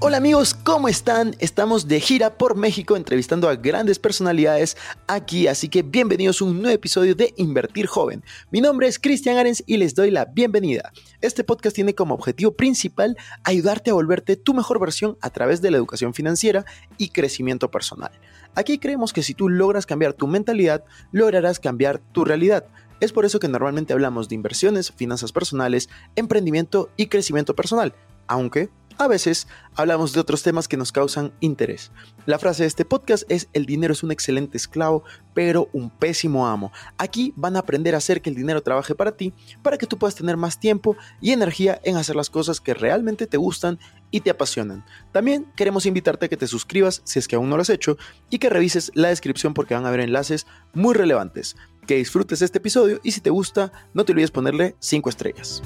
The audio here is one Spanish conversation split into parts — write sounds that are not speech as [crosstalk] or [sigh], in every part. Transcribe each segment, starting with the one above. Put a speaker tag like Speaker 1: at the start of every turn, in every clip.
Speaker 1: Hola amigos, ¿cómo están? Estamos de gira por México entrevistando a grandes personalidades aquí, así que bienvenidos a un nuevo episodio de Invertir Joven. Mi nombre es Cristian Arens y les doy la bienvenida. Este podcast tiene como objetivo principal ayudarte a volverte tu mejor versión a través de la educación financiera y crecimiento personal. Aquí creemos que si tú logras cambiar tu mentalidad, lograrás cambiar tu realidad. Es por eso que normalmente hablamos de inversiones, finanzas personales, emprendimiento y crecimiento personal, aunque a veces hablamos de otros temas que nos causan interés. La frase de este podcast es el dinero es un excelente esclavo, pero un pésimo amo. Aquí van a aprender a hacer que el dinero trabaje para ti, para que tú puedas tener más tiempo y energía en hacer las cosas que realmente te gustan y te apasionan. También queremos invitarte a que te suscribas si es que aún no lo has hecho y que revises la descripción porque van a haber enlaces muy relevantes. Que disfrutes este episodio y si te gusta, no te olvides ponerle 5 estrellas.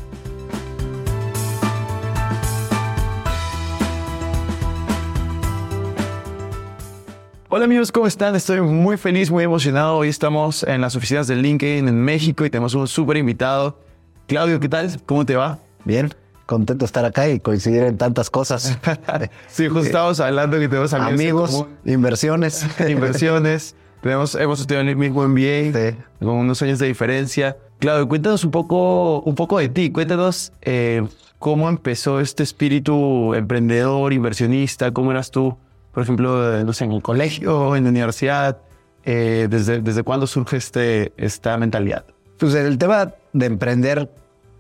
Speaker 1: Hola amigos, ¿cómo están? Estoy muy feliz, muy emocionado. Hoy estamos en las oficinas del LinkedIn en México y tenemos un súper invitado. Claudio, ¿qué tal? ¿Cómo te va?
Speaker 2: Bien, contento de estar acá y coincidir en tantas cosas. [laughs]
Speaker 1: sí, justo estábamos hablando que tenemos
Speaker 2: amigos, inversiones. [laughs]
Speaker 1: inversiones. Tenemos, hemos estudiado en el mismo MBA, con unos años de diferencia. Claudio, cuéntanos un poco, un poco de ti. Cuéntanos eh, cómo empezó este espíritu emprendedor, inversionista. ¿Cómo eras tú? Por ejemplo, no sé, en el colegio, en la universidad? Eh, desde, ¿Desde cuándo surge este, esta mentalidad?
Speaker 2: Pues el tema de emprender,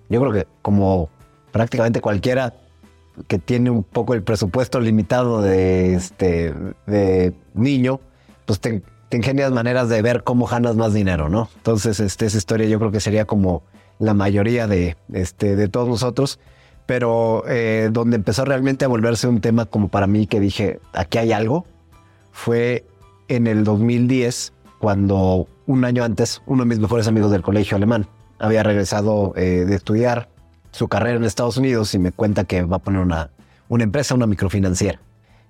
Speaker 2: yo creo que como prácticamente cualquiera que tiene un poco el presupuesto limitado de, este, de niño, pues te, ingenias maneras de ver cómo ganas más dinero, ¿no? Entonces, este, esa historia yo creo que sería como la mayoría de, este, de todos nosotros pero eh, donde empezó realmente a volverse un tema como para mí que dije, aquí hay algo, fue en el 2010, cuando un año antes uno de mis mejores amigos del colegio alemán había regresado eh, de estudiar su carrera en Estados Unidos y me cuenta que va a poner una, una empresa, una microfinanciera.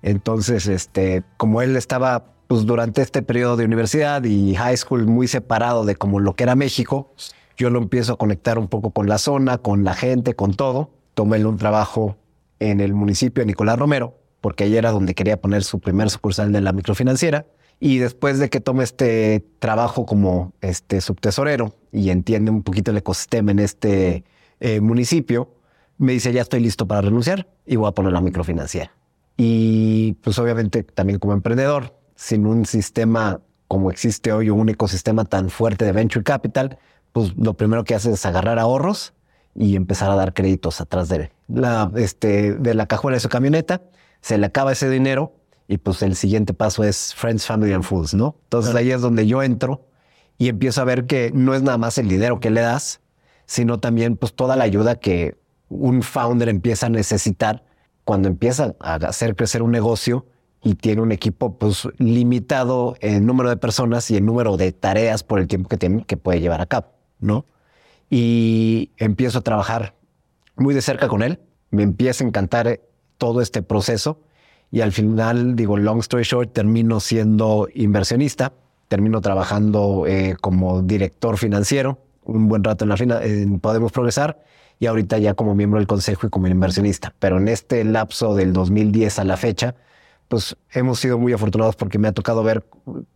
Speaker 2: Entonces, este, como él estaba pues, durante este periodo de universidad y high school muy separado de como lo que era México, yo lo empiezo a conectar un poco con la zona, con la gente, con todo tomé un trabajo en el municipio de Nicolás Romero, porque ahí era donde quería poner su primer sucursal de la microfinanciera. Y después de que tome este trabajo como este subtesorero y entiende un poquito el ecosistema en este eh, municipio, me dice, ya estoy listo para renunciar y voy a poner la microfinanciera. Y pues obviamente también como emprendedor, sin un sistema como existe hoy, un ecosistema tan fuerte de venture capital, pues lo primero que hace es agarrar ahorros y empezar a dar créditos atrás de la, este, de la cajuela de su camioneta. Se le acaba ese dinero y pues el siguiente paso es Friends, Family and Fools, ¿no? Entonces ahí es donde yo entro y empiezo a ver que no es nada más el dinero que le das, sino también pues toda la ayuda que un founder empieza a necesitar cuando empieza a hacer crecer un negocio y tiene un equipo pues limitado en número de personas y en número de tareas por el tiempo que tiene que puede llevar a cabo, ¿no? Y empiezo a trabajar muy de cerca con él. Me empieza a encantar eh, todo este proceso y al final, digo, long story short, termino siendo inversionista, termino trabajando eh, como director financiero un buen rato en la fina, Podemos Progresar y ahorita ya como miembro del consejo y como inversionista. Pero en este lapso del 2010 a la fecha, pues hemos sido muy afortunados porque me ha tocado ver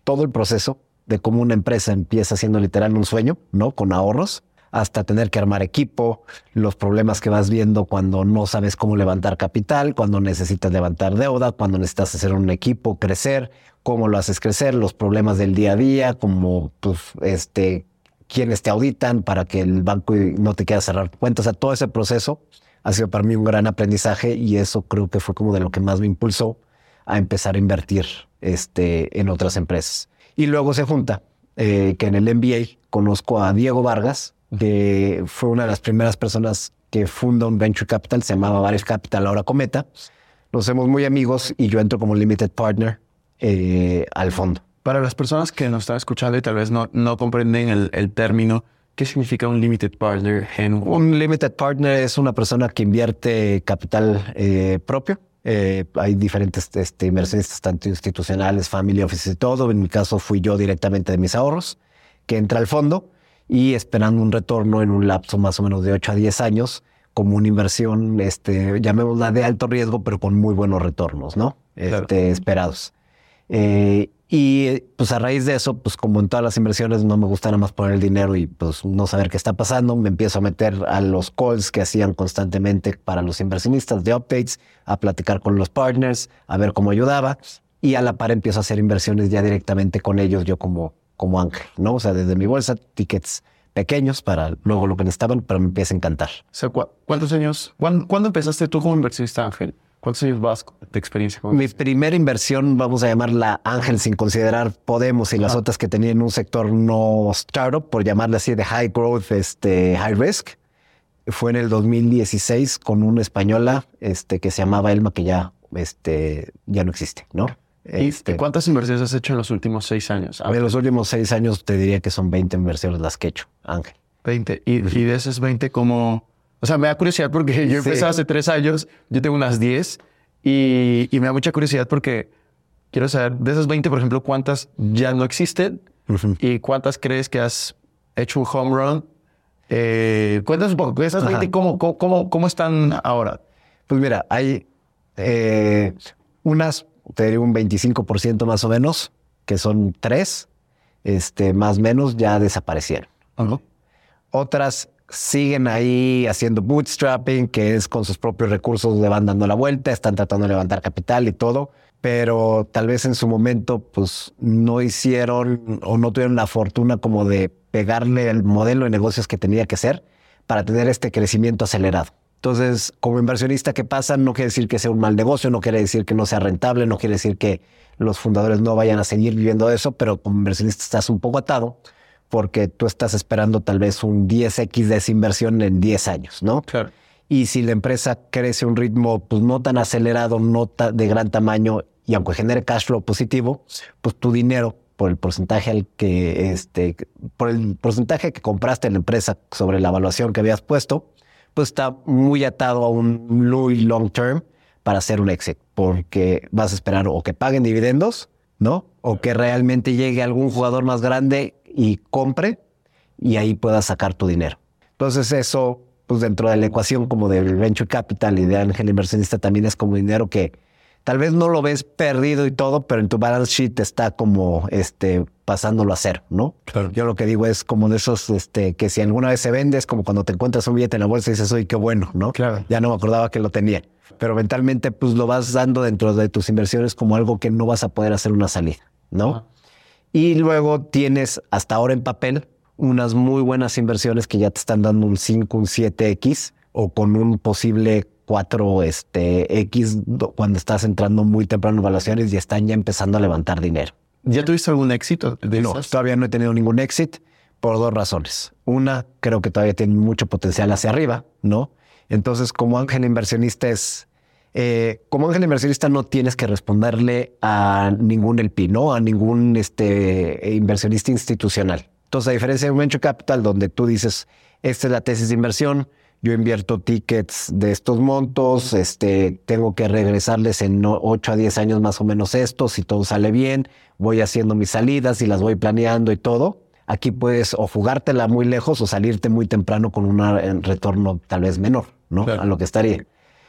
Speaker 2: todo el proceso de cómo una empresa empieza siendo literal un sueño, ¿no? Con ahorros hasta tener que armar equipo, los problemas que vas viendo cuando no sabes cómo levantar capital, cuando necesitas levantar deuda, cuando necesitas hacer un equipo, crecer, cómo lo haces crecer, los problemas del día a día, como pues, este, quiénes te auditan para que el banco no te quede cerrar cuentas. Todo ese proceso ha sido para mí un gran aprendizaje y eso creo que fue como de lo que más me impulsó a empezar a invertir este, en otras empresas. Y luego se junta eh, que en el MBA conozco a Diego Vargas, de, fue una de las primeras personas que funda un venture capital, se llamaba Varios Capital, ahora Cometa. Nos hacemos muy amigos y yo entro como limited partner eh, al fondo.
Speaker 1: Para las personas que nos están escuchando y tal vez no, no comprenden el, el término, ¿qué significa un limited partner? En...
Speaker 2: Un limited partner es una persona que invierte capital eh, propio. Eh, hay diferentes este, inversionistas, tanto institucionales, family offices y todo. En mi caso fui yo directamente de mis ahorros, que entra al fondo y esperando un retorno en un lapso más o menos de 8 a 10 años como una inversión, este, llamémosla de alto riesgo, pero con muy buenos retornos, ¿no?
Speaker 3: Claro.
Speaker 2: Este, esperados. Eh, y pues a raíz de eso, pues como en todas las inversiones, no me gusta nada más poner el dinero y pues no saber qué está pasando. Me empiezo a meter a los calls que hacían constantemente para los inversionistas de updates, a platicar con los partners, a ver cómo ayudaba. Y a la par empiezo a hacer inversiones ya directamente con ellos, yo como, como ángel, ¿no? O sea, desde mi bolsa, tickets pequeños para luego lo que necesitaban, pero me empieza a encantar.
Speaker 3: O sea, ¿cu- ¿cuántos años? ¿cuán- ¿Cuándo empezaste tú como inversionista ángel? ¿Cuántos años vas de experiencia con
Speaker 2: Mi primera inversión, vamos a llamarla Ángel, sin considerar Podemos y las
Speaker 3: Ajá.
Speaker 2: otras que tenía en un sector no startup, por llamarle así de high growth, este, high risk, fue en el 2016 con una española este, que se llamaba Elma, que ya, este, ya no existe, ¿no?
Speaker 3: ¿Y
Speaker 2: Este,
Speaker 3: cuántas inversiones has hecho en los últimos seis años? Ah,
Speaker 2: en los últimos seis años te diría que son 20 inversiones las que he hecho, Ángel.
Speaker 3: 20. Y, y de esas 20, ¿cómo? O sea, me da curiosidad porque [laughs] yo
Speaker 2: Sí.
Speaker 3: empecé hace tres años, yo tengo unas 10 y, y me da mucha curiosidad porque quiero saber, de esas 20, por ejemplo, ¿cuántas ya no existen? ¿Y cuántas crees que has hecho un home run? Eh, cuéntanos un poco, esas 20,
Speaker 2: Ajá.
Speaker 3: ¿cómo, cómo, cómo, cómo están ahora?
Speaker 2: Pues mira, hay eh, unas, te diría un 25% más o menos, que son tres, este, más o menos, ya desaparecieron. Otras siguen ahí haciendo bootstrapping, que es con sus propios recursos le van dando la vuelta, están tratando de levantar capital y todo, pero tal vez en su momento pues no hicieron o no tuvieron la fortuna como de pegarle el modelo de negocios que tenía que ser para tener este crecimiento acelerado. Entonces, como inversionista, ¿qué pasa? No quiere decir que sea un mal negocio, no quiere decir que no sea rentable, no quiere decir que los fundadores no vayan a seguir viviendo eso, pero como inversionista estás un poco atado porque tú estás esperando tal vez un 10x de esa inversión en 10 años, ¿no?
Speaker 3: Claro.
Speaker 2: Y si la empresa crece a un ritmo pues no tan acelerado, no ta- de gran tamaño y aunque genere cash flow positivo, pues tu dinero por el porcentaje al que este por el porcentaje que compraste en la empresa sobre la evaluación que habías puesto, pues está muy atado a un muy long term para hacer un exit, porque vas a esperar o que paguen dividendos, ¿no? O que realmente llegue algún jugador más grande y compre y ahí puedas sacar tu dinero. Entonces eso, pues dentro de la ecuación como del venture capital y de ángel inversionista también es como dinero que tal vez no lo ves perdido y todo, pero en tu balance sheet está como este pasándolo a cero, ¿no?
Speaker 3: Claro.
Speaker 2: Yo lo que digo es como de esos este que si alguna vez se vende es como cuando te encuentras un billete en la bolsa y dices, "Uy, qué bueno", ¿no?
Speaker 3: Claro.
Speaker 2: Ya no me acordaba que lo tenía. Pero mentalmente pues lo vas dando dentro de tus inversiones como algo que no vas a poder hacer una salida, ¿no? Y luego tienes hasta ahora en papel unas muy buenas inversiones que ya te están dando un 5, un 7X o con un posible 4 este, X do- cuando estás entrando muy temprano en evaluaciones y están ya empezando a levantar dinero.
Speaker 3: ¿Ya tuviste algún éxito de
Speaker 2: No,
Speaker 3: esas?
Speaker 2: todavía no he tenido ningún exit por dos razones. Una, creo que todavía tiene mucho potencial hacia arriba, ¿no? Entonces, como ángel inversionista es... eh, como ángel inversionista no tienes que responderle a ningún LP, ¿no? A ningún este, inversionista institucional. Entonces, a diferencia de un venture capital donde tú dices, esta es la tesis de inversión, yo invierto tickets de estos montos, este, tengo que regresarles en 8 a 10 años más o menos esto, si todo sale bien, voy haciendo mis salidas y las voy planeando y todo. Aquí puedes o jugártela muy lejos o salirte muy temprano con un retorno tal vez menor, ¿no?
Speaker 3: Claro.
Speaker 2: A lo que estaría.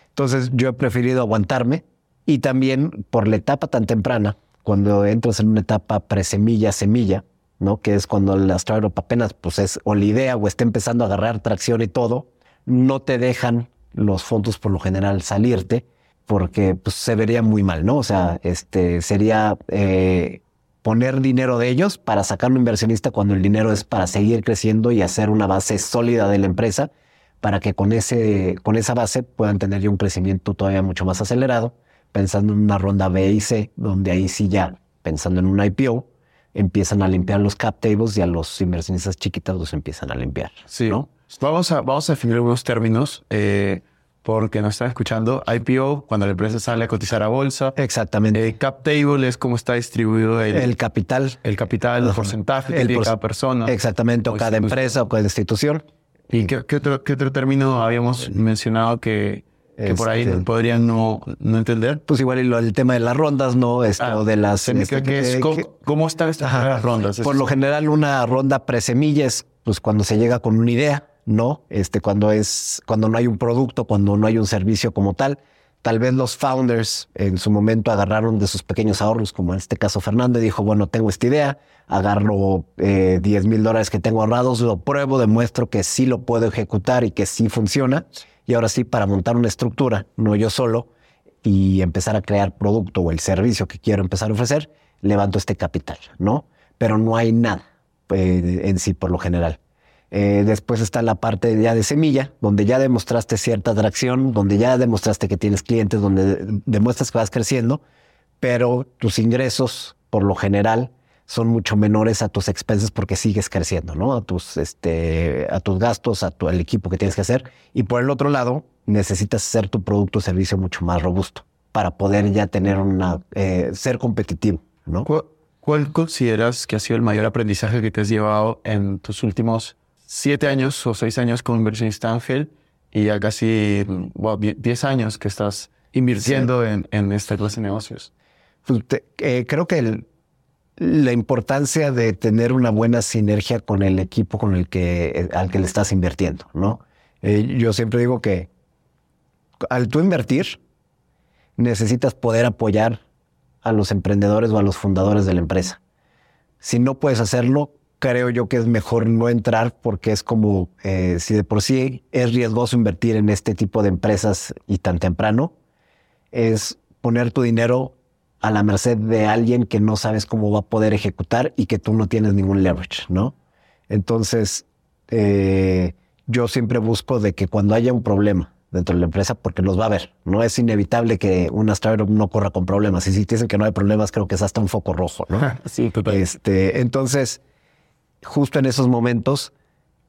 Speaker 2: Entonces yo he preferido aguantarme y también por la etapa tan temprana, cuando entras en una etapa presemilla, semilla, ¿no? Que es cuando la startup apenas pues es o la idea o está empezando a agarrar tracción y todo, no te dejan los fondos por lo general salirte porque pues, se vería muy mal, ¿no? O sea, este sería eh, poner dinero de ellos para sacar un inversionista cuando el dinero es para seguir creciendo y hacer una base sólida de la empresa para que con, ese, con esa base puedan tener ya un crecimiento todavía mucho más acelerado, pensando en una ronda B y C, donde ahí sí ya, pensando en un IPO, empiezan a limpiar los cap tables y a los inversionistas chiquitas los empiezan a limpiar.
Speaker 3: Sí.
Speaker 2: ¿no?
Speaker 3: Vamos, a, vamos a definir algunos términos eh, porque nos están escuchando. IPO, cuando la empresa sale a cotizar a bolsa.
Speaker 2: Exactamente.
Speaker 3: Eh, cap table es cómo está distribuido el,
Speaker 2: el capital.
Speaker 3: el capital, el porcentaje
Speaker 2: El
Speaker 3: tiene
Speaker 2: por-
Speaker 3: cada persona.
Speaker 2: Exactamente, o
Speaker 3: O
Speaker 2: cada
Speaker 3: institución.
Speaker 2: empresa o cada institución.
Speaker 3: ¿Y qué, qué otro, qué otro término habíamos mencionado que, que por ahí
Speaker 2: Este-
Speaker 3: podrían no, no entender?
Speaker 2: Pues igual el tema de las rondas, ¿no? Esto
Speaker 3: Ah,
Speaker 2: de las... este,
Speaker 3: queda que es
Speaker 2: eh,
Speaker 3: co-
Speaker 2: que-
Speaker 3: cómo están estas rondas.
Speaker 2: Por lo general, una ronda presemilla es pues, cuando se llega con una idea, no, este, cuando es, cuando no hay un producto, cuando no hay un servicio como tal. Tal vez los founders en su momento agarraron de sus pequeños ahorros, como en este caso Fernando, y dijo, bueno, tengo esta idea, agarro eh, 10 mil dólares que tengo ahorrados, lo pruebo, demuestro que sí lo puedo ejecutar y que sí funciona. Y ahora sí, para montar una estructura, no yo solo, y empezar a crear producto o el servicio que quiero empezar a ofrecer, levanto este capital, ¿no? Pero no hay nada eh, en sí por lo general. Eh, después está la parte ya de semilla, donde ya demostraste cierta atracción, donde ya demostraste que tienes clientes, donde demuestras que vas creciendo, pero tus ingresos, por lo general, son mucho menores a tus expenses porque sigues creciendo, ¿no? A tus, este, a tus gastos, a tu, al equipo que tienes que hacer. Y por el otro lado, necesitas hacer tu producto o servicio mucho más robusto para poder ya tener una, eh, ser competitivo, ¿no?
Speaker 3: ¿Cuál, ¿Cuál consideras que ha sido el mayor aprendizaje que te has llevado en tus últimos siete años o seis años como inversionista ángel y ya casi wow, diez años que estás invirtiendo sí. en, en, esta clase de negocios?
Speaker 2: Pues te, eh, creo que el, la importancia de tener una buena sinergia con el equipo con el que, eh, al que le estás invirtiendo, ¿no? Eh, yo siempre digo que al tú invertir, necesitas poder apoyar a los emprendedores o a los fundadores de la empresa. Si no puedes hacerlo, creo yo que es mejor no entrar porque es como eh, si de por sí es riesgoso invertir en este tipo de empresas y tan temprano, es poner tu dinero a la merced de alguien que no sabes cómo va a poder ejecutar y que tú no tienes ningún leverage, ¿no? Entonces, eh, yo siempre busco de que cuando haya un problema dentro de la empresa, porque los va a haber, no es inevitable que una startup no corra con problemas. Y si dicen que no hay problemas, creo que es hasta un foco rojo, ¿no? [laughs]
Speaker 3: sí, total.
Speaker 2: Este, entonces, justo en esos momentos,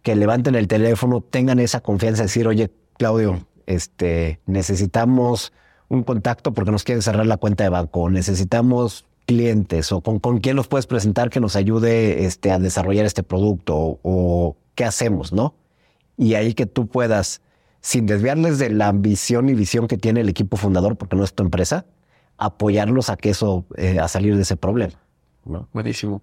Speaker 2: que levanten el teléfono, tengan esa confianza de decir, oye, Claudio, este, necesitamos un contacto porque nos quieren cerrar la cuenta de banco, necesitamos clientes o con, con quién nos puedes presentar que nos ayude este, a desarrollar este producto o, qué hacemos, ¿no? Y ahí que tú puedas, sin desviarles de la ambición y visión que tiene el equipo fundador, porque no es tu empresa, apoyarlos a que eso, eh, a salir de ese problema. ¿no?
Speaker 3: Buenísimo.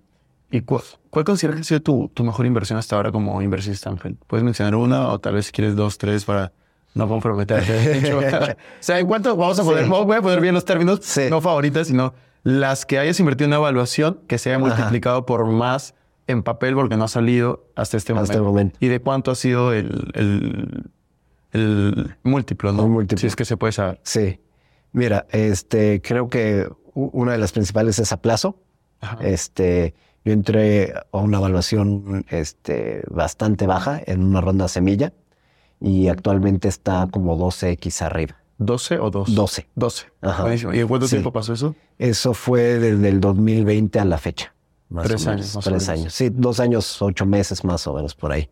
Speaker 3: ¿Y cu cuál consideras que ha sido tu, tu, mejor inversión hasta ahora como inversionista ángel? ¿Puedes mencionar una o tal vez si quieres dos, tres para no comprometer? [laughs] o sea, ¿en cuánto vamos a poder? Sí. Voy a poner bien los términos, sí. no favoritas, sino las que hayas invertido en una evaluación que se haya multiplicado Ajá. por más en papel porque no ha salido hasta este,
Speaker 2: hasta
Speaker 3: momento.
Speaker 2: este momento.
Speaker 3: ¿Y de cuánto ha sido el, el, el múltiplo, no?
Speaker 2: Un múltiplo.
Speaker 3: Si es que se puede saber.
Speaker 2: Sí. Mira, este, creo que una de las principales es a plazo. Ajá. Este, yo entré a una evaluación este, bastante baja en una ronda semilla y actualmente está como 12x arriba.
Speaker 3: ¿12 o 2?
Speaker 2: 12.
Speaker 3: 12. Ajá. ¿Y en cuánto sí. tiempo pasó eso?
Speaker 2: Eso fue desde el 2020 a la fecha.
Speaker 3: tres años.
Speaker 2: Más tres años. Sí, dos años, ocho meses más o menos por ahí.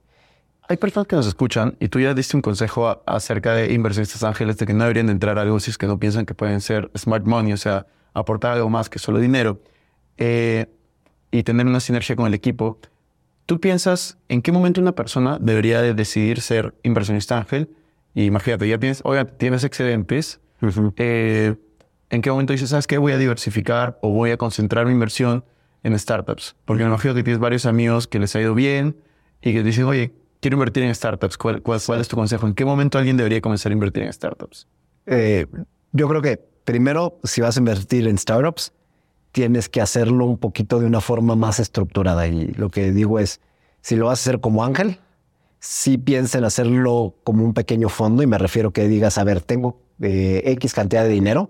Speaker 3: Hay personas que nos escuchan y tú ya diste un consejo a, acerca de inversionistas ángeles de que no deberían de entrar a algo si es que no piensan que pueden ser smart money, o sea, aportar algo más que solo dinero eh, y tener una sinergia con el equipo. ¿Tú piensas en qué momento una persona debería de decidir ser inversionista ángel? Y imagínate, ya tienes, oiga, tienes excedentes. Uh -huh. eh, ¿En qué momento dices, sabes qué? Voy a diversificar o voy a concentrar mi inversión en startups. Porque me imagino que tienes varios amigos que les ha ido bien y que dicen, oye, quiero invertir en startups. ¿Cuál, cuál, cuál es tu consejo? ¿En qué momento alguien debería comenzar a invertir en startups?
Speaker 2: Eh, yo creo que primero, si vas a invertir en startups, tienes que hacerlo un poquito de una forma más estructurada. Y lo que digo es, si lo vas a hacer como ángel, sí piensa en hacerlo como un pequeño fondo. Y me refiero que digas, a ver, tengo eh, X cantidad de dinero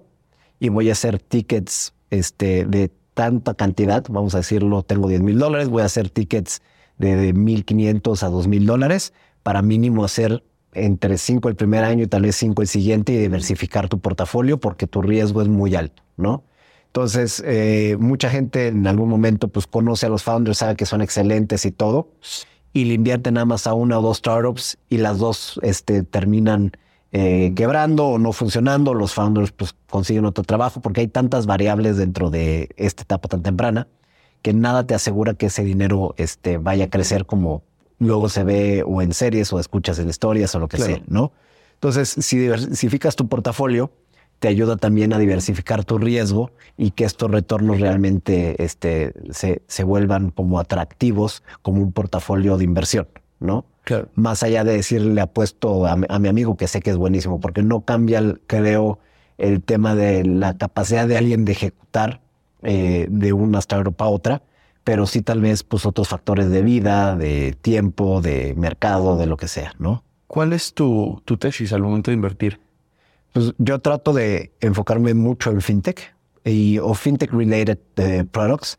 Speaker 2: y voy a hacer tickets este, de tanta cantidad, vamos a decirlo, tengo 10 mil dólares, voy a hacer tickets de, de 1.500 a 2.000 dólares para mínimo hacer entre 5 el primer año y tal vez 5 el siguiente y diversificar tu portafolio porque tu riesgo es muy alto, ¿no? Entonces, eh, mucha gente en algún momento pues conoce a los founders, sabe que son excelentes y todo, y le invierten nada más a una o dos startups y las dos este, terminan eh, quebrando o no funcionando, los founders pues consiguen otro trabajo porque hay tantas variables dentro de esta etapa tan temprana que nada te asegura que ese dinero este, vaya a crecer como luego se ve o en series o escuchas en historias o lo que claro. sea, ¿no? Entonces, si diversificas tu portafolio, te ayuda también a diversificar tu riesgo y que estos retornos realmente este, se, se vuelvan como atractivos como un portafolio de inversión, ¿no?
Speaker 3: Claro.
Speaker 2: Más allá de decirle apuesto a, mi- a mi amigo que sé que es buenísimo, porque no cambia, el- creo, el tema de la capacidad de alguien de ejecutar eh, de una startup a otra, pero sí tal vez pues otros factores de vida, de tiempo, de mercado, de lo que sea, ¿no?
Speaker 3: ¿Cuál es tu, tu tesis al momento de invertir?
Speaker 2: Pues yo trato de enfocarme mucho en fintech y, o fintech related eh, products,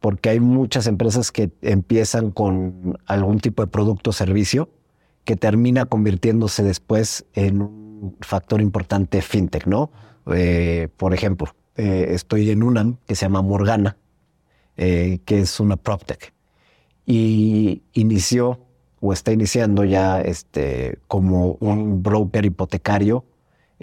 Speaker 2: porque hay muchas empresas que empiezan con algún tipo de producto o servicio que termina convirtiéndose después en un factor importante fintech, ¿no? Eh, por ejemplo, eh, estoy en una que se llama Morgana, que es una PropTech, y inició o está iniciando ya este, como un broker hipotecario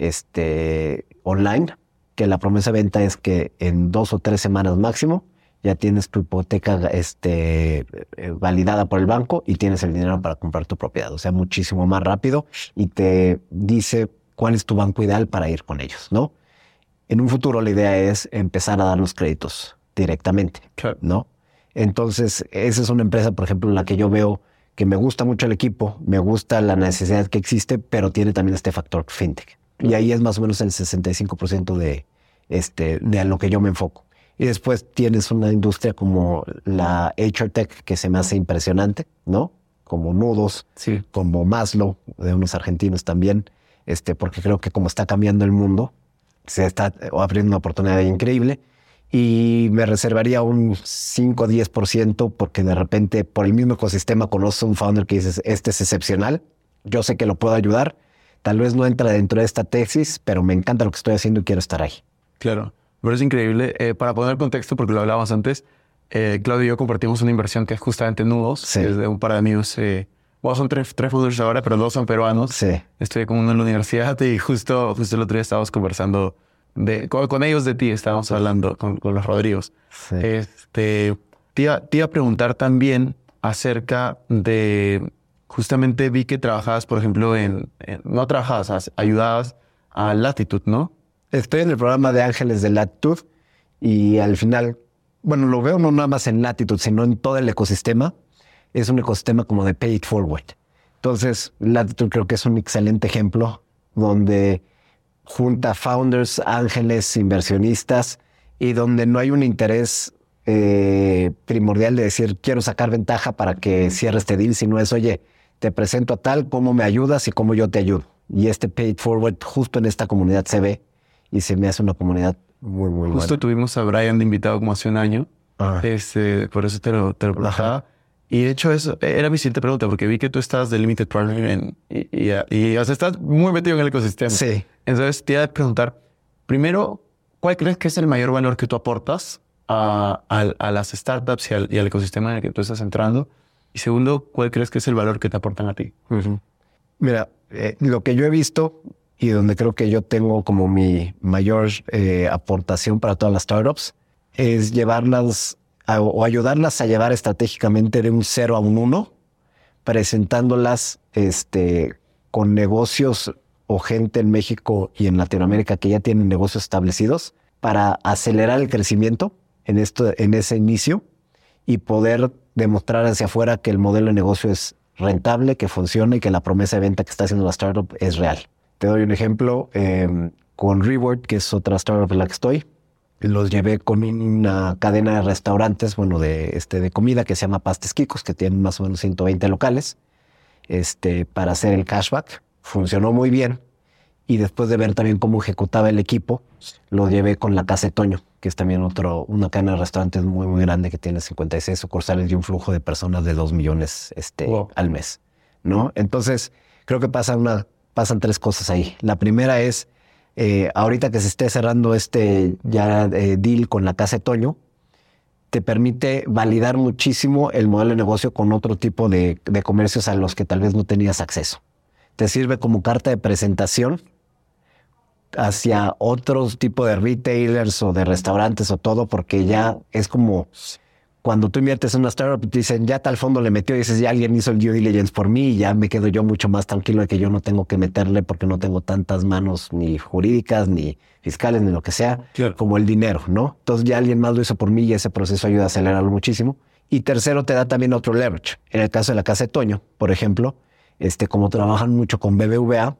Speaker 2: este, online, que la promesa de venta es que en dos o tres semanas máximo ya tienes tu hipoteca este, eh, validada por el banco y tienes el dinero para comprar tu propiedad. O sea, muchísimo más rápido y te dice cuál es tu banco ideal para ir con ellos, ¿no? En un futuro la idea es empezar a dar los créditos directamente. ¿no? Entonces, esa es una empresa, por ejemplo, en la que yo veo que me gusta mucho el equipo, me gusta la necesidad que existe, pero tiene también este factor fintech. Y ahí es más o menos el 65% de, este, de a lo que yo me enfoco. Y después tienes una industria como la HR Tech, que se me hace impresionante, ¿no? Como Nudos,
Speaker 3: Sí.
Speaker 2: como Maslow, de unos argentinos también, este, porque creo que como está cambiando el mundo, se está abriendo una oportunidad increíble. Y me reservaría un 5 o 10% porque de repente por el mismo ecosistema conoces a un founder que dices, este es excepcional, yo sé que lo puedo ayudar, tal vez no entra dentro de esta tesis, pero me encanta lo que estoy haciendo y quiero estar ahí.
Speaker 3: Claro, pero es increíble. Eh, para poner contexto, porque lo hablábamos antes, eh, Claudio y yo compartimos una inversión que es justamente Nudos,
Speaker 2: Sí.
Speaker 3: es de un par de amigos. Eh, bueno, son tres, tres ahora, pero dos son peruanos.
Speaker 2: Sí.
Speaker 3: Estoy con uno en la universidad y justo, justo el otro día estábamos conversando de, con, con ellos de ti, estábamos hablando con, con los Rodrigos.
Speaker 2: Sí.
Speaker 3: Este, te, iba, te iba a preguntar también acerca de, justamente vi que trabajabas, por ejemplo, en, no trabajabas, as- ayudabas a Latitude, ¿no?
Speaker 2: Estoy en el programa de Ángeles de Latitude y al final, bueno, lo veo no nada más en Latitude, sino en todo el ecosistema. Es un ecosistema como de pay it forward. Entonces, Latitude creo que es un excelente ejemplo donde junta founders, ángeles, inversionistas y donde no hay un interés eh, primordial de decir quiero sacar ventaja para que cierre este deal, sino es, oye, te presento a tal, cómo me ayudas y cómo yo te ayudo. Y este pay it forward justo en esta comunidad se ve y se me hace una comunidad muy, muy
Speaker 3: Justo tuvimos a Brian de invitado como hace un año.
Speaker 2: buena. Ah,
Speaker 3: Este, por eso te lo, te lo preguntaba. Y de hecho, eso era mi siguiente pregunta, porque vi que tú estás de Limited Partner en- y, y, y, o sea, estás muy metido en el ecosistema.
Speaker 2: Sí.
Speaker 3: Entonces, te iba a preguntar, primero, ¿cuál crees que es el mayor valor que tú aportas a, a- a las startups y al, y al ecosistema en el que tú estás entrando? Y segundo, ¿cuál crees que es el valor que te aportan a ti?
Speaker 2: Mira, eh, lo que yo he visto y donde creo que yo tengo como mi mayor eh, aportación para todas las startups es llevarlas o ayudarlas a llevar estratégicamente de un 0 a un 1, presentándolas este, con negocios o gente en México y en Latinoamérica que ya tienen negocios establecidos para acelerar el crecimiento en, esto, en ese inicio y poder demostrar hacia afuera que el modelo de negocio es rentable, que funciona y que la promesa de venta que está haciendo la startup es real. Te doy un ejemplo eh, con Reward, que es otra startup en la que estoy. Los llevé con una cadena de restaurantes, bueno, de, este, de comida que se llama Pastes Kikos, que tienen más o menos 120 locales, este, para hacer el cashback. Funcionó muy bien. Y después de ver también cómo ejecutaba el equipo, lo llevé con la Casa de Toño, que es también otro, una cadena de restaurantes muy, muy grande que tiene 56 sucursales y un flujo de personas de 2 millones este,
Speaker 3: Wow.
Speaker 2: al mes. ¿no? Entonces, creo que pasa una, pasan tres cosas ahí. La primera es, eh, ahorita que se esté cerrando este ya eh, deal con la Casa de Toño, te permite validar muchísimo el modelo de negocio con otro tipo de, de comercios a los que tal vez no tenías acceso. Te sirve como carta de presentación hacia otros tipos de retailers o de restaurantes o todo, porque ya es como cuando tú inviertes en una startup, te dicen ya tal fondo le metió y dices ya alguien hizo el due diligence por mí y ya me quedo yo mucho más tranquilo de que yo no tengo que meterle porque no tengo tantas manos ni jurídicas, ni fiscales, ni lo que sea,
Speaker 3: Claro.
Speaker 2: como el dinero, ¿no? Entonces ya alguien más lo hizo por mí y ese proceso ayuda a acelerarlo muchísimo. Y tercero, te da también otro leverage. En el caso de la casa de Toño, por ejemplo, este, como trabajan mucho con BBVA,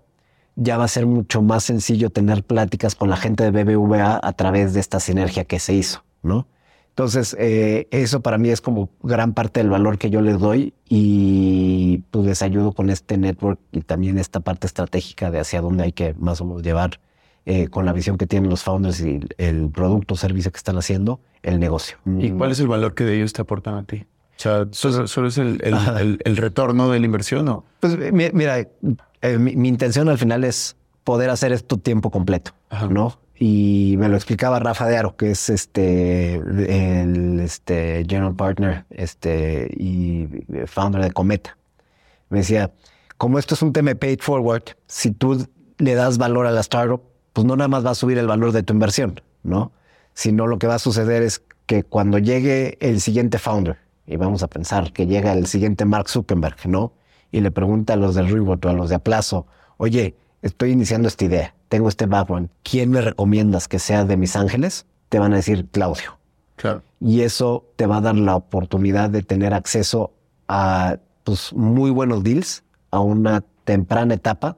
Speaker 2: ya va a ser mucho más sencillo tener pláticas con la gente de BBVA a través de esta sinergia que se hizo, ¿no? Entonces, eh, eso para mí es como gran parte del valor que yo les doy y pues les ayudo con este network y también esta parte estratégica de hacia dónde hay que más o menos llevar eh, con la visión que tienen los founders y el producto o servicio que están haciendo, el negocio.
Speaker 3: ¿Y cuál es el valor que de ellos te aportan a ti? O sea, ¿solo, es el, el, retorno de la inversión o?
Speaker 2: Pues mira, eh, mi, intención al final es poder hacer esto tiempo completo, ¿no? Y me lo explicaba Rafa de Aro, que es este el este general partner este y founder de Cometa. Me decía, como esto es un tema paid forward, si tú le das valor a la startup, pues no nada más va a subir el valor de tu inversión, ¿no? Sino lo que va a suceder es que cuando llegue el siguiente founder, y vamos a pensar que llega el siguiente Mark Zuckerberg, ¿no? Y le pregunta a los del Reward o a los de Aplazo, oye, estoy iniciando esta idea, tengo este background, ¿quién me recomiendas que sea de mis ángeles? Te van a decir Claudio.
Speaker 3: Claro.
Speaker 2: Y eso te va a dar la oportunidad de tener acceso a pues, muy buenos deals a una temprana etapa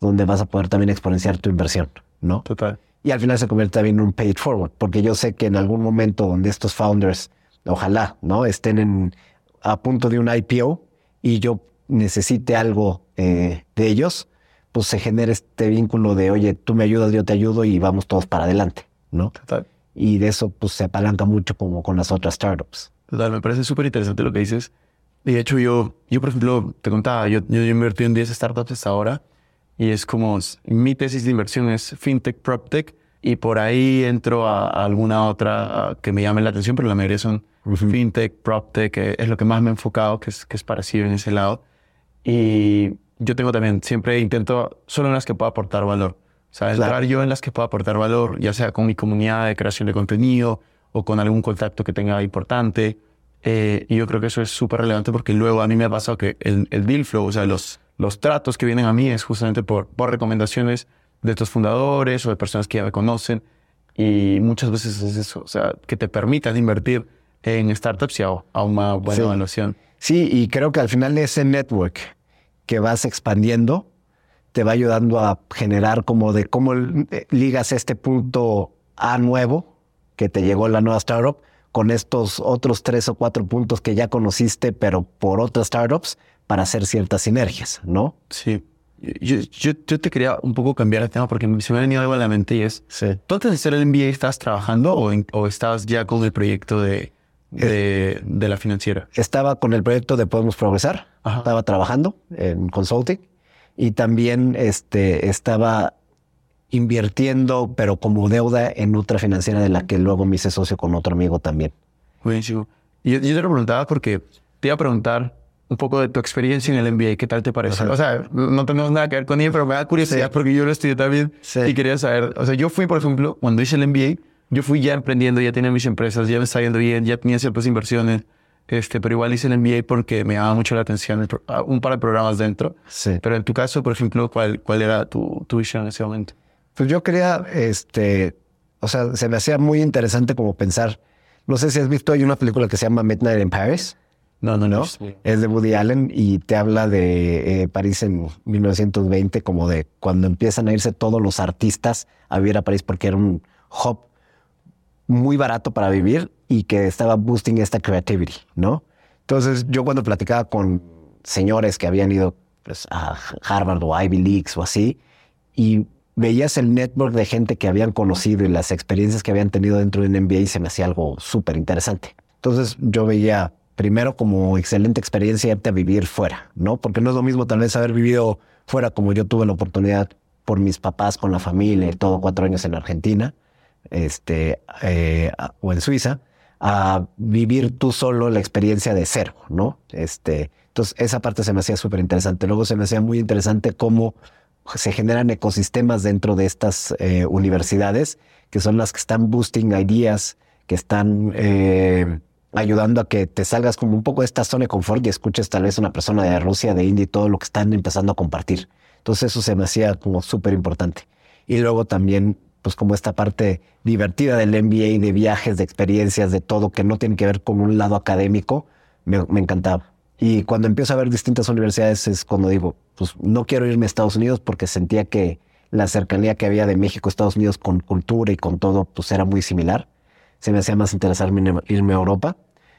Speaker 2: donde vas a poder también exponenciar tu inversión, ¿no?
Speaker 3: Total.
Speaker 2: Y al final se convierte también en un paid forward, porque yo sé que en algún momento donde estos founders, ojalá, ¿no? Estén en, a punto de un IPO y yo necesite algo eh, de ellos, pues se genera este vínculo de, oye, tú me ayudas, yo te ayudo y vamos todos para adelante, ¿no?
Speaker 3: Total.
Speaker 2: Y de eso pues se apalanca mucho como con las otras startups.
Speaker 3: Total, me parece súper interesante lo que dices. De hecho, yo, yo por ejemplo, te contaba, yo, yo he invertido en 10 startups hasta ahora y es como, mi tesis de inversión es FinTech, PropTech y por ahí entro a, alguna otra que me llame la atención, pero la mayoría son FinTech, PropTech, que es lo que más me he enfocado, que es, que es parecido en ese lado. Y yo tengo también, siempre intento solo en las que pueda aportar valor. O sea, entrar yo en las que pueda aportar valor, ya sea con mi comunidad de creación de contenido o con algún contacto que tenga importante. Eh, y yo creo que eso es súper relevante porque luego a mí me ha pasado que el, el, deal flow, o sea, los, los tratos que vienen a mí es justamente por, por recomendaciones de estos fundadores o de personas que ya me conocen. Y muchas veces es eso, o sea, que te permitan invertir en startups y a, a una buena evaluación.
Speaker 2: Sí, y creo que al final ese network que vas expandiendo te va ayudando a generar como de cómo ligas este punto A nuevo que te llegó la nueva startup con estos otros tres o cuatro puntos que ya conociste, pero por otras startups, para hacer ciertas sinergias, ¿no?
Speaker 3: Sí. Yo, yo, te quería un poco cambiar el tema porque se me ha venido algo a la mente y es,
Speaker 2: sí.
Speaker 3: ¿tú antes de hacer el MBA estabas trabajando o, o estabas ya con el proyecto de, de, de, la financiera?
Speaker 2: Estaba con el proyecto de Podemos Progresar,
Speaker 3: Ajá.
Speaker 2: estaba trabajando en consulting y también este, estaba invirtiendo, pero como deuda en otra financiera de la que luego me hice socio con otro amigo también.
Speaker 3: Buenísimo. Y yo, yo te lo preguntaba porque te iba a preguntar un poco de tu experiencia en el MBA, ¿qué tal te parece? O sea, no tenemos nada que ver con ello, pero me da curiosidad sí. porque yo lo estudié también
Speaker 2: sí.
Speaker 3: y quería saber. O sea, yo fui, por ejemplo, cuando hice el MBA, yo fui ya emprendiendo, ya tenía mis empresas, ya me estaba yendo bien, ya tenía ciertas inversiones, este, pero igual hice el MBA porque me llamaba mucho la atención el, un par de programas dentro.
Speaker 2: Sí.
Speaker 3: Pero en tu caso, por ejemplo, ¿cuál, cuál era tu, tu visión en ese momento?
Speaker 2: Pues yo quería, este, o sea, se me hacía muy interesante como pensar. No sé si has visto, hay una película que se llama Midnight in Paris.
Speaker 3: No, no, no.
Speaker 2: Es de Woody Allen y te habla de eh, París en 1920, como de cuando empiezan a irse todos los artistas a vivir a París porque era un hub muy barato para vivir y que estaba boosting esta creativity, ¿no? Entonces yo cuando platicaba con señores que habían ido pues, a Harvard o Ivy Leagues o así y veías el network de gente que habían conocido y las experiencias que habían tenido dentro de un MBA y se me hacía algo súper interesante. Entonces yo veía primero como excelente experiencia irte a vivir fuera, ¿no? Porque no es lo mismo tal vez haber vivido fuera como yo tuve la oportunidad por mis papás, con la familia y todo, cuatro años en Argentina, este, eh, o en Suiza, a vivir tú solo la experiencia de cero, ¿no? Este, entonces esa parte se me hacía súper interesante. Luego se me hacía muy interesante cómo se generan ecosistemas dentro de estas eh, universidades, que son las que están boosting ideas, que están eh, ayudando a que te salgas como un poco de esta zona de confort y escuches tal vez una persona de Rusia, de India y todo lo que están empezando a compartir. Entonces eso se me hacía como súper importante. Y luego también pues como esta parte divertida del MBA, de viajes, de experiencias, de todo que no tiene que ver con un lado académico, me, me encantaba. Y cuando empiezo a ver distintas universidades es cuando digo, pues no quiero irme a Estados Unidos porque sentía que la cercanía que había de México a Estados Unidos con cultura y con todo, pues era muy similar. Se me hacía más interesarme irme a Europa.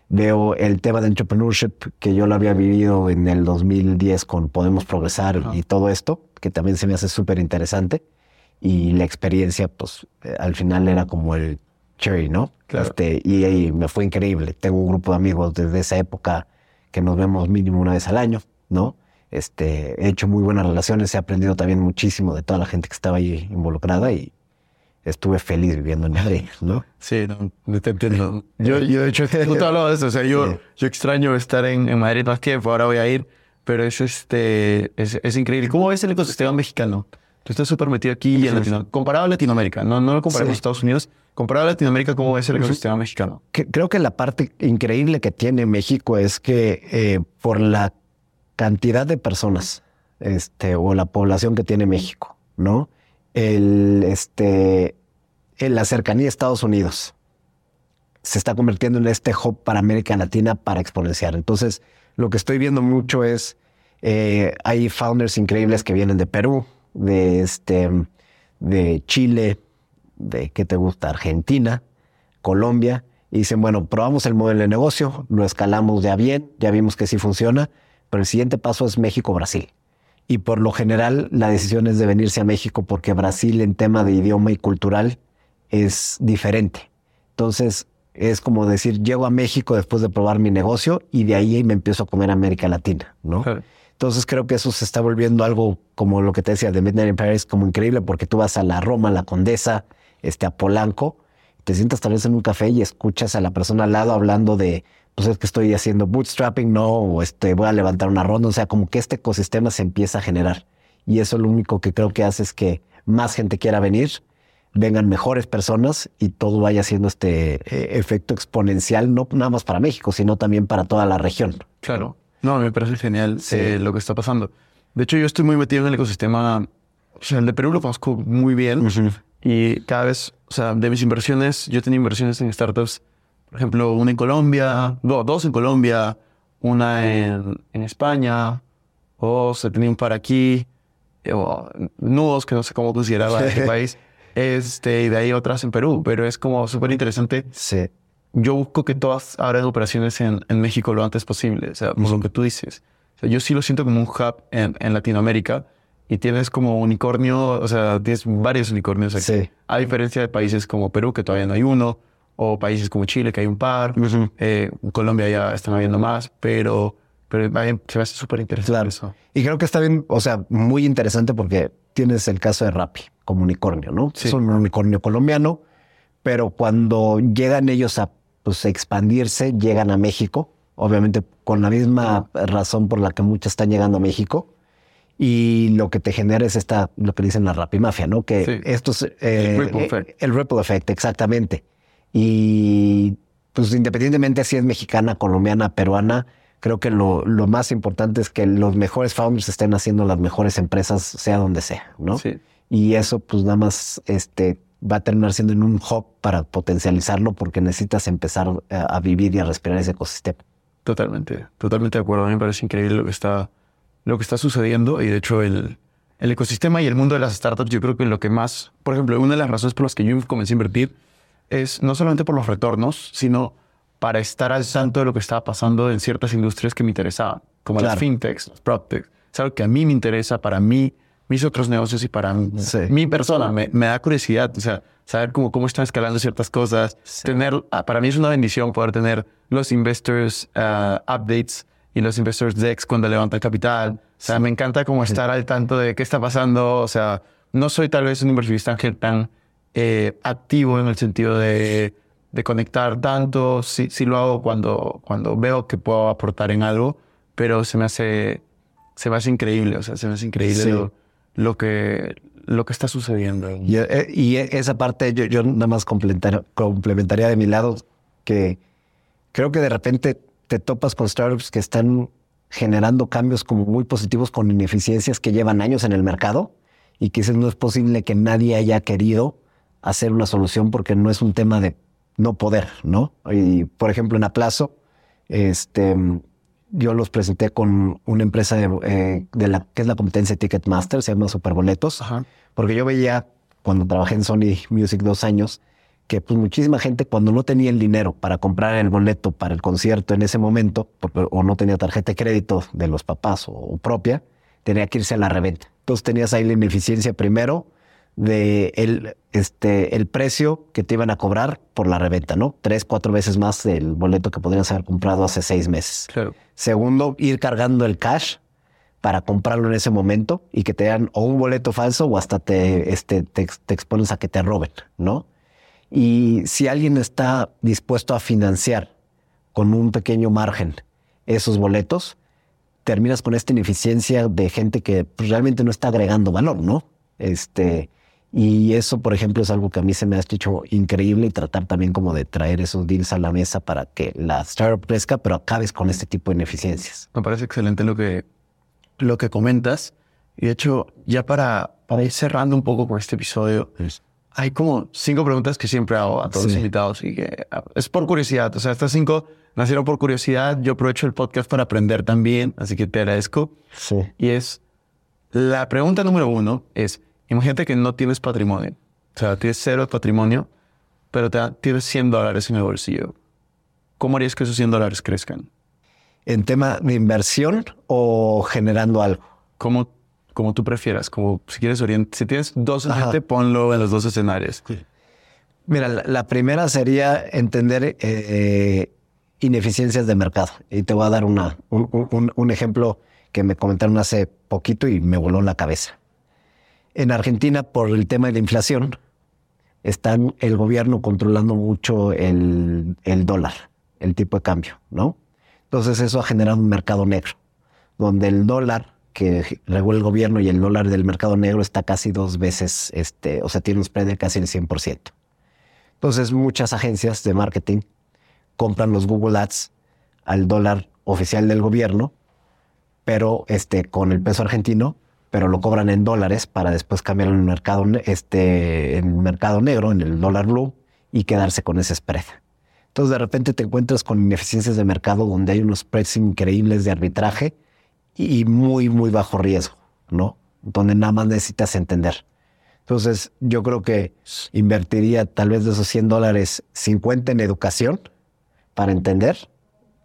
Speaker 2: Veo el tema de entrepreneurship que yo lo había vivido en el 2010 con Podemos Progresar y todo esto, que también se me hace súper interesante. Y la experiencia, pues eh, al final era como el cherry, ¿no?
Speaker 3: Claro.
Speaker 2: Este, y ahí me fue increíble. Tengo un grupo de amigos desde esa época que nos vemos mínimo una vez al año, ¿no? Este, he hecho muy buenas relaciones, he aprendido también muchísimo de toda la gente que estaba ahí involucrada y estuve feliz viviendo en Madrid, [laughs] ¿no?
Speaker 3: Sí, no, te entiendo. [laughs] Yo, yo de hecho, [laughs] justo hablaba de eso. O sea, yo, yo extraño estar en, en, Madrid más tiempo, ahora voy a ir, pero es, este, es, es increíble. ¿Cómo ves el ecosistema mexicano? Tú estás súper metido aquí en Latinoamérica. Comparado a Latinoamérica, no, no lo comparamos sí. Estados Unidos. Comparado a Latinoamérica, ¿cómo es el ecosistema mexicano?
Speaker 2: Que, creo que la parte increíble que tiene México es que eh, por la cantidad de personas este, o la población que tiene México, ¿no? El, este, en la cercanía a Estados Unidos se está convirtiendo en este hub para América Latina para exponenciar. Entonces, lo que estoy viendo mucho es, eh, hay founders increíbles que vienen de Perú, de, este, de Chile, de, ¿qué te gusta? Argentina, Colombia, y dicen, bueno, probamos el modelo de negocio, lo escalamos ya bien, ya vimos que sí funciona, pero el siguiente paso es México-Brasil. Y por lo general la decisión es de venirse a México porque Brasil en tema de idioma y cultural es diferente. Entonces es como decir, llego a México después de probar mi negocio y de ahí me empiezo a comer América Latina, ¿no? Entonces creo que eso se está volviendo algo como lo que te decía de Midnight in Paris, como increíble porque tú vas a la Roma, a la Condesa, este, a Polanco, te sientas tal vez en un café y escuchas a la persona al lado hablando de, pues es que estoy haciendo bootstrapping, no, o este, voy a levantar una ronda, o sea, como que este ecosistema se empieza a generar. Y eso lo único que creo que hace es que más gente quiera venir, vengan mejores personas y todo vaya siendo este eh, efecto exponencial, no nada más para México, sino también para toda la región.
Speaker 3: Claro. No, me parece genial sí. eh, lo que está pasando. De hecho, yo estoy muy metido en el ecosistema. O sea, el de Perú lo conozco muy bien. Uh -huh. Y cada vez, o sea, de mis inversiones, yo tenía inversiones en startups. Por ejemplo, una en Colombia, no, dos en Colombia, una en, en España, o se tenía un par aquí, o nudos, que no sé cómo consideraba este [laughs] país. Este, y de ahí otras en Perú, pero es como súper interesante.
Speaker 2: Sí.
Speaker 3: Yo busco que todas abran operaciones en, en, México lo antes posible, o sea, por lo que tú dices. O sea, yo sí lo siento como un hub en, en, Latinoamérica y tienes como unicornio, o sea, tienes varios unicornios aquí.
Speaker 2: Sí.
Speaker 3: A diferencia de países como Perú, que todavía no hay uno, o países como Chile, que hay un par. Uh -huh. eh, Colombia ya están habiendo más, pero, pero se me hace súper interesante
Speaker 2: claro.
Speaker 3: eso.
Speaker 2: Y creo que está bien, o sea, muy interesante porque tienes el caso de Rappi como unicornio, ¿no?
Speaker 3: Sí.
Speaker 2: Es un unicornio colombiano, pero cuando llegan ellos a pues, expandirse, llegan a México, obviamente con la misma razón por la que muchas están llegando a México. Y lo que te genera es esta, lo que dicen la Rappi Mafia, ¿no? Que
Speaker 3: Sí.
Speaker 2: esto es eh,
Speaker 3: El ripple effect.
Speaker 2: el ripple effect, exactamente. Y pues independientemente si es mexicana, colombiana, peruana, creo que lo, lo más importante es que los mejores founders estén haciendo las mejores empresas, sea donde sea, ¿no?
Speaker 3: Sí.
Speaker 2: Y eso pues nada más este, va a terminar siendo en un hub para potencializarlo porque necesitas empezar a, a vivir y a respirar ese ecosistema.
Speaker 3: Totalmente, totalmente de acuerdo. A mí me parece increíble lo que está, lo que está sucediendo y de hecho el, el ecosistema y el mundo de las startups, yo creo que lo que más, por ejemplo, una de las razones por las que yo comencé a invertir es no solamente por los retornos, sino para estar al tanto de lo que estaba pasando en ciertas industrias que me interesaban, como
Speaker 2: Claro.
Speaker 3: las fintechs, las proptechs. Es algo que a mí me interesa, para mí, mis otros negocios y para mí-
Speaker 2: Sí.
Speaker 3: mi persona. Me, me da curiosidad, o sea, saber cómo, cómo están escalando ciertas cosas. Tener, ah, para mí es una bendición poder tener los investors ah, updates y los investors decks cuando levantan capital. O sea, me encanta como estar al tanto de qué está pasando. O sea, no soy tal vez un inversionista ángel tan eh, activo en el sentido de, de conectar tanto. Sí, sí lo hago cuando, cuando veo que puedo aportar en algo, pero se me hace, se me hace increíble. O sea, se me hace increíble lo, lo que, lo que está sucediendo.
Speaker 2: Y, eh, y esa parte yo, yo nada más complementar- complementaría de mi lado que creo que de repente te topas con startups que están generando cambios como muy positivos con ineficiencias que llevan años en el mercado y que dices no es posible que nadie haya querido hacer una solución porque no es un tema de no poder, ¿no? Y por ejemplo, en Aplazo, este, yo los presenté con una empresa de, eh, de la que es la competencia Ticketmaster, se llama Superboletos, porque yo veía cuando trabajé en Sony Music dos años que pues muchísima gente cuando no tenía el dinero para comprar el boleto para el concierto en ese momento o no tenía tarjeta de crédito de los papás o propia, tenía que irse a la reventa. Entonces tenías ahí la ineficiencia primero de el, este, el precio que te iban a cobrar por la reventa, ¿no? Tres, cuatro veces más del boleto que podrías haber comprado hace seis meses.
Speaker 3: Claro.
Speaker 2: Segundo, ir cargando el cash para comprarlo en ese momento y que te den o un boleto falso o hasta te, este, te, te expones a que te roben, ¿no? Y si alguien está dispuesto a financiar con un pequeño margen esos boletos, terminas con esta ineficiencia de gente que pues, realmente no está agregando valor, ¿no? Este, y eso, por ejemplo, es algo que a mí se me ha hecho increíble y tratar también como de traer esos deals a la mesa para que la startup crezca, pero acabes con este tipo de ineficiencias.
Speaker 3: Me parece excelente lo que, lo que comentas. Y de hecho, ya para, para ir cerrando un poco con este episodio, hay como cinco preguntas que siempre hago a todos los invitados y que ah, es por curiosidad. O sea, estas cinco nacieron por curiosidad. Yo aprovecho el podcast para aprender también, así que te agradezco.
Speaker 2: Sí.
Speaker 3: Y es, la pregunta número uno es, Imagínate que no tienes patrimonio. O sea, tienes cero patrimonio, pero te, tienes 100 dólares en el bolsillo. ¿Cómo harías que esos 100 dólares crezcan?
Speaker 2: ¿En tema de inversión o generando algo?
Speaker 3: Como, como tú prefieras. Como si quieres orientar. Si tienes dos gente, ponlo en los dos escenarios.
Speaker 2: Mira, la, primera sería entender eh, ineficiencias de mercado. Y te voy a dar una, un, un ejemplo que me comentaron hace poquito y me voló la cabeza. En Argentina, por el tema de la inflación, están el gobierno controlando mucho el, dólar, el tipo de cambio, ¿no? Entonces eso ha generado un mercado negro, donde el dólar que regula el gobierno y el dólar del mercado negro está casi dos veces, este, o sea, tiene un spread de casi el 100%. Entonces muchas agencias de marketing compran los Google Ads al dólar oficial del gobierno, pero este, con el peso argentino pero lo cobran en dólares para después cambiarlo en el mercado, este, en el mercado negro, en el dólar blue, y quedarse con ese spread. Entonces de repente te encuentras con ineficiencias de mercado donde hay unos spreads increíbles de arbitraje y muy, muy bajo riesgo, ¿no? Donde nada más necesitas entender. Entonces yo creo que invertiría tal vez de esos 100 dólares 50 en educación para entender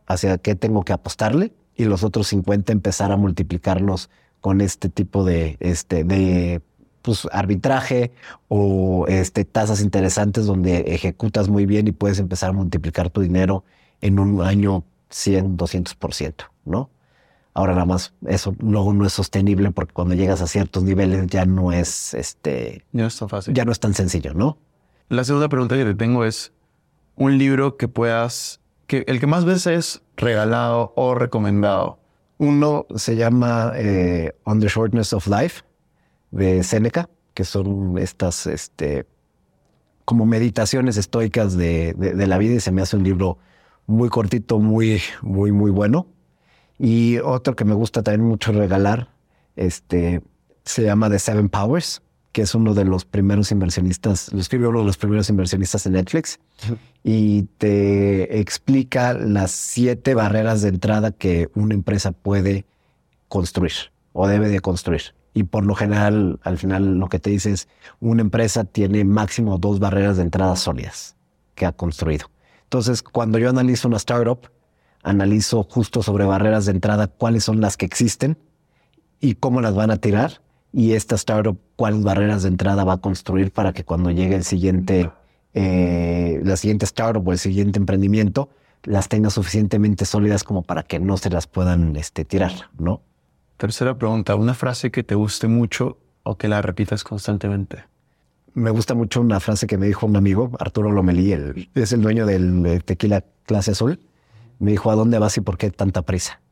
Speaker 2: hacia qué tengo que apostarle y los otros 50 empezar a multiplicarlos con este tipo de, este, de pues, arbitraje o este, tasas interesantes donde ejecutas muy bien y puedes empezar a multiplicar tu dinero en un año 100, 200%, ¿no? Ahora nada más eso luego no es sostenible porque cuando llegas a ciertos niveles ya no es este
Speaker 3: ya no es tan fácil.
Speaker 2: Ya no es tan sencillo, ¿no?
Speaker 3: La segunda pregunta que te tengo es un libro que puedas que el que más veces es regalado o recomendado
Speaker 2: uno se llama eh, On the Shortness of Life de Seneca, que son estas este, como meditaciones estoicas de, la vida y se me hace un libro muy cortito, muy, muy, muy bueno. Y otro que me gusta también mucho regalar, este, se llama The Seven Powers, que es uno de los primeros inversionistas, lo escribió uno de los primeros inversionistas en Netflix, y te explica las siete barreras de entrada que una empresa puede construir o debe de construir. Y por lo general, al final lo que te dice es, una empresa tiene máximo dos barreras de entrada sólidas que ha construido. Entonces, cuando yo analizo una startup, analizo justo sobre barreras de entrada cuáles son las que existen y cómo las van a tirar y esta startup cuáles barreras de entrada va a construir para que cuando llegue el siguiente, eh, la siguiente startup o el siguiente emprendimiento, las tenga suficientemente sólidas como para que no se las puedan este, tirar, ¿no?
Speaker 3: Tercera pregunta, una frase que te guste mucho o que la repitas constantemente.
Speaker 2: Me gusta mucho una frase que me dijo un amigo, Arturo Lomelí, el, es el dueño del tequila clase azul. Me dijo, ¿a dónde vas y por qué tanta prisa?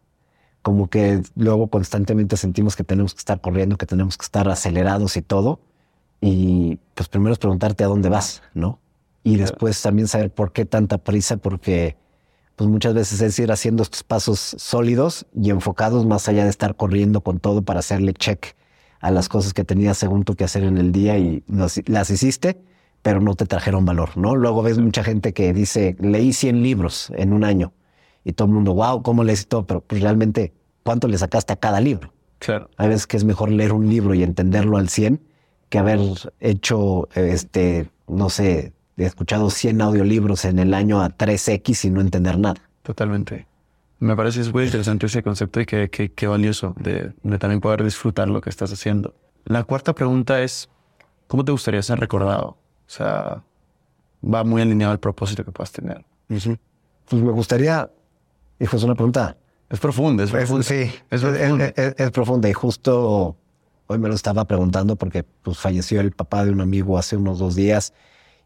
Speaker 2: Como que luego constantemente sentimos que tenemos que estar corriendo, que tenemos que estar acelerados y todo. Y pues primero es preguntarte a dónde vas, ¿no? Y después también saber por qué tanta prisa, porque pues muchas veces es ir haciendo estos pasos sólidos y enfocados más allá de estar corriendo con todo para hacerle check a las cosas que tenías según tú que hacer en el día y las hiciste, pero no te trajeron valor, ¿no? Luego ves mucha gente que dice, leí 100 libros en un año y todo el mundo, wow, ¿cómo lees todo? Pero pues realmente, ¿cuánto le sacaste a cada libro?
Speaker 3: Claro.
Speaker 2: Hay veces que es mejor leer un libro y entenderlo al 100 que haber hecho, este, no sé, escuchado 100 audiolibros en el año a 3X y no entender nada.
Speaker 3: Totalmente. Me parece muy interesante ese concepto y que, que, valioso de, de también poder disfrutar lo que estás haciendo. La cuarta pregunta es, ¿cómo te gustaría ser recordado? O sea, va muy alineado al propósito que puedas tener.
Speaker 2: Pues me gustaría, hijo, es una pregunta.
Speaker 3: Es profunda, es profunda.
Speaker 2: sí, es, profunda. Y justo hoy me lo estaba preguntando porque pues, falleció el papá de un amigo hace unos dos días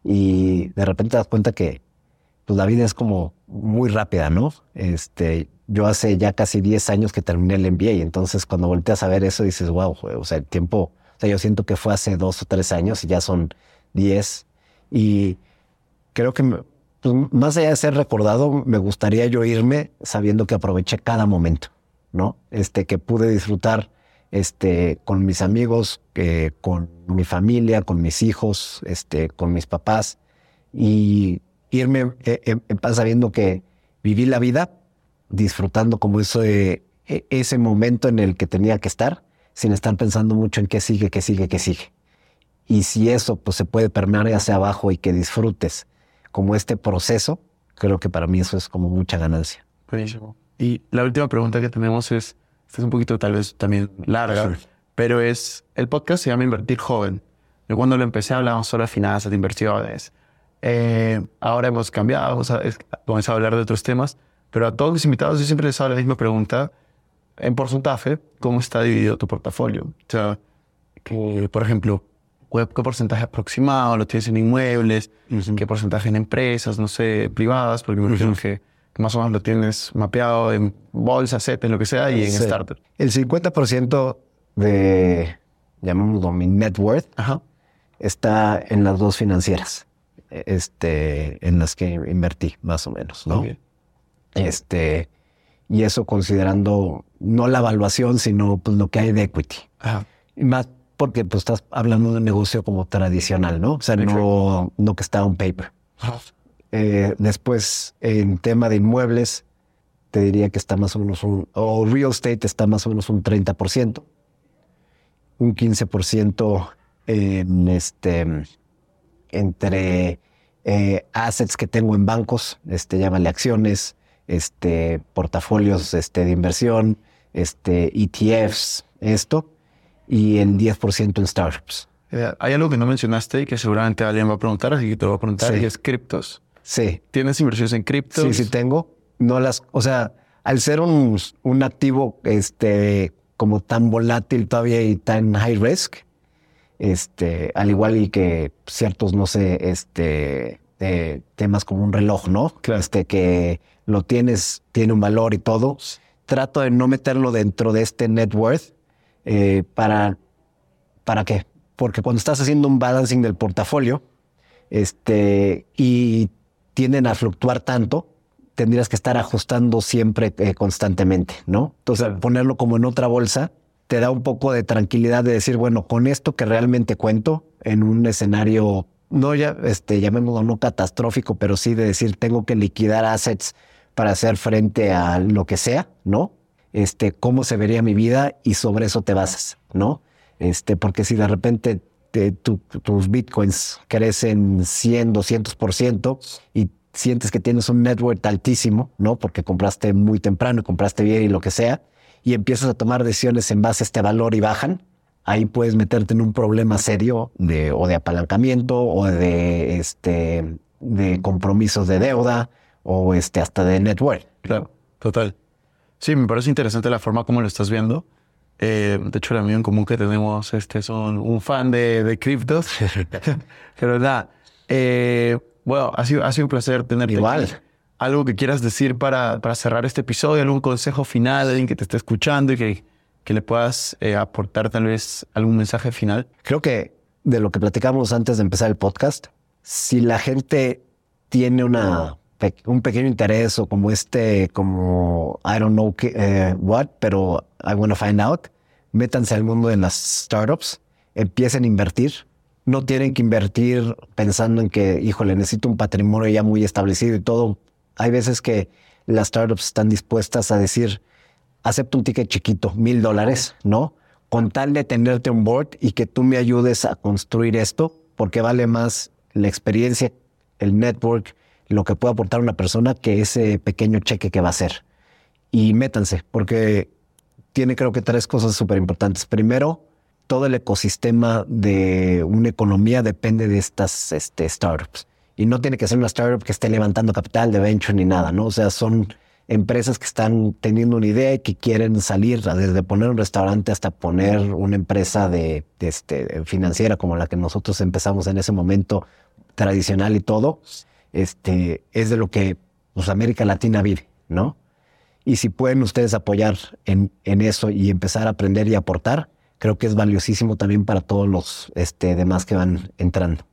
Speaker 2: y de repente te das cuenta que pues, la vida es como muy rápida, ¿no? Este, yo hace ya casi 10 años que terminé el MBA y entonces cuando volteas a ver eso dices, wow, o sea, el tiempo, o sea, yo siento que fue hace dos o tres años y ya son 10. Y creo que pues, más allá de ser recordado, me gustaría yo irme sabiendo que aproveché cada momento, ¿no? Este, que pude disfrutar este, con mis amigos, que con mi familia, con mis hijos, este, con mis papás y irme eh, paz sabiendo que viví la vida disfrutando como ese, e, ese momento en el que tenía que estar sin estar pensando mucho en qué sigue, qué sigue, qué sigue. Y si eso pues, se puede permear hacia abajo y que disfrutes como este proceso, creo que para mí eso es como mucha ganancia.
Speaker 3: Buenísimo. Y la última pregunta que tenemos es, esta es un poquito tal vez también larga, pero es, el podcast se llama Invertir Joven. Yo cuando lo empecé hablábamos solo de finanzas, de inversiones. Eh, ahora hemos cambiado, vamos a hablar de otros temas, pero a todos mis invitados yo siempre les hago la misma pregunta. En porcentaje, ¿cómo está dividido tu portafolio? O sea, que, por ejemplo, ¿Qué, porcentaje aproximado lo tienes en inmuebles? ¿Qué porcentaje en empresas, no sé, privadas? Porque me imagino que, más o menos lo tienes mapeado en bolsa, CEP, en lo que sea, y en startup.
Speaker 2: El 50% de, llamémoslo mi net worth, está en las dos financieras, este, en las que invertí, más o menos, ¿no? Este, y eso considerando no la evaluación, sino pues, lo que hay de equity. Ajá. Y más porque pues estás hablando de un negocio como tradicional, ¿no? O sea, no, no que está un paper. Eh, después, en tema de inmuebles, te diría que está más o menos un, o real estate está más o menos un 30%, un 15% en este, entre eh, assets que tengo en bancos, este, llámale acciones, este, portafolios este, de inversión, este, ETFs, esto y el 10% en startups.
Speaker 3: Eh, hay algo que no mencionaste y que seguramente alguien va a preguntar, así que te voy a preguntar, y es criptos.
Speaker 2: Sí.
Speaker 3: ¿Tienes inversiones en criptos?
Speaker 2: Sí, sí tengo. No las, o sea, al ser un, un activo este, como tan volátil todavía y tan high risk, este, al igual y que ciertos, no sé, este, temas como un reloj, ¿no? Claro. Este, que lo tienes, tiene un valor y todo. Trato de no meterlo dentro de este net worth eh, para, ¿Para qué? Porque cuando estás haciendo un balancing del portafolio este, y tienden a fluctuar tanto, tendrías que estar ajustando siempre eh, constantemente, ¿no? Entonces, ponerlo como en otra bolsa te da un poco de tranquilidad de decir, bueno, con esto que realmente cuento en un escenario, no ya, este, llamémoslo no catastrófico, pero sí de decir, tengo que liquidar assets para hacer frente a lo que sea, ¿no? Este, cómo se vería mi vida y sobre eso te basas, ¿no? Este, porque si de repente tus bitcoins crecen 100, 200% y sientes que tienes un network altísimo, ¿no? Porque compraste muy temprano compraste bien y lo que sea, y empiezas a tomar decisiones en base a este valor y bajan, ahí puedes meterte en un problema serio de, o de apalancamiento o de, este, de compromisos de deuda o este, hasta de network.
Speaker 3: Claro, total. Sí, me parece interesante la forma como lo estás viendo. Eh, de hecho, el amigo en común que tenemos este, son un fan de, de criptos. [laughs] Pero nada, eh, bueno, ha sido, ha sido un placer tenerte
Speaker 2: Igual.
Speaker 3: ¿Algo que quieras decir para, para cerrar este episodio? ¿Algún consejo final? ¿Alguien que te esté escuchando y que, que le puedas eh, aportar tal vez algún mensaje final?
Speaker 2: Creo que de lo que platicamos antes de empezar el podcast, si la gente tiene una un pequeño interés o como este, como I don't know eh, what, pero I want to find out, métanse al mundo de las startups, empiecen a invertir no tienen que invertir pensando en que, híjole, necesito un patrimonio ya muy establecido y todo. Hay veces que las startups están dispuestas a decir, acepto un ticket chiquito, mil dólares, ¿no? Con tal de tenerte un board y que tú me ayudes a construir esto, porque vale más la experiencia, el network, lo que puede aportar una persona que ese pequeño cheque que va a hacer. Y métanse, porque tiene creo que tres cosas súper importantes. Primero, todo el ecosistema de una economía depende de estas este, startups. Y no tiene que ser una startup que esté levantando capital de venture ni nada, ¿no? O sea, son empresas que están teniendo una idea y que quieren salir desde poner un restaurante hasta poner una empresa de, este, financiera como la que nosotros empezamos en ese momento, tradicional y todo, este, es de lo que pues, América Latina vive, ¿no? Y si pueden ustedes apoyar en, en eso y empezar a aprender y aportar, creo que es valiosísimo también para todos los este, demás que van entrando.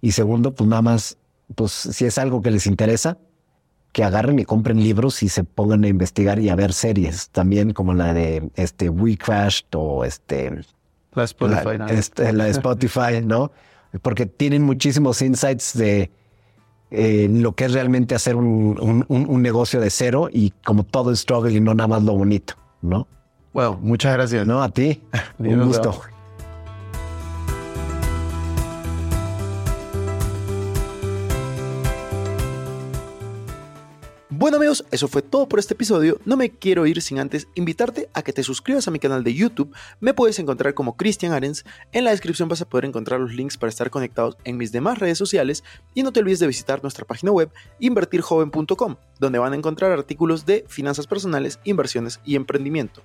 Speaker 2: Y segundo, pues nada más, pues si es algo que les interesa, que agarren y compren libros y se pongan a investigar y a ver series, también como la de este We Crashed o este
Speaker 3: la Spotify,
Speaker 2: ¿no? Este, la de Spotify, ¿no? Porque tienen muchísimos insights de eh, lo que es realmente hacer un, un, negocio de cero y como todo el struggle y no nada más lo bonito, ¿no?
Speaker 3: Bueno, muchas gracias.
Speaker 2: No, a ti. [laughs] Un gusto.
Speaker 1: Bueno amigos, eso fue todo por este episodio. No me quiero ir sin antes invitarte a que te suscribas a mi canal de YouTube. Me puedes encontrar como Cristian Arens. En la descripción vas a poder encontrar los links para estar conectados en mis demás redes sociales. Y no te olvides de visitar nuestra página web invertirjoven.com, donde van a encontrar artículos de finanzas personales, inversiones y emprendimiento.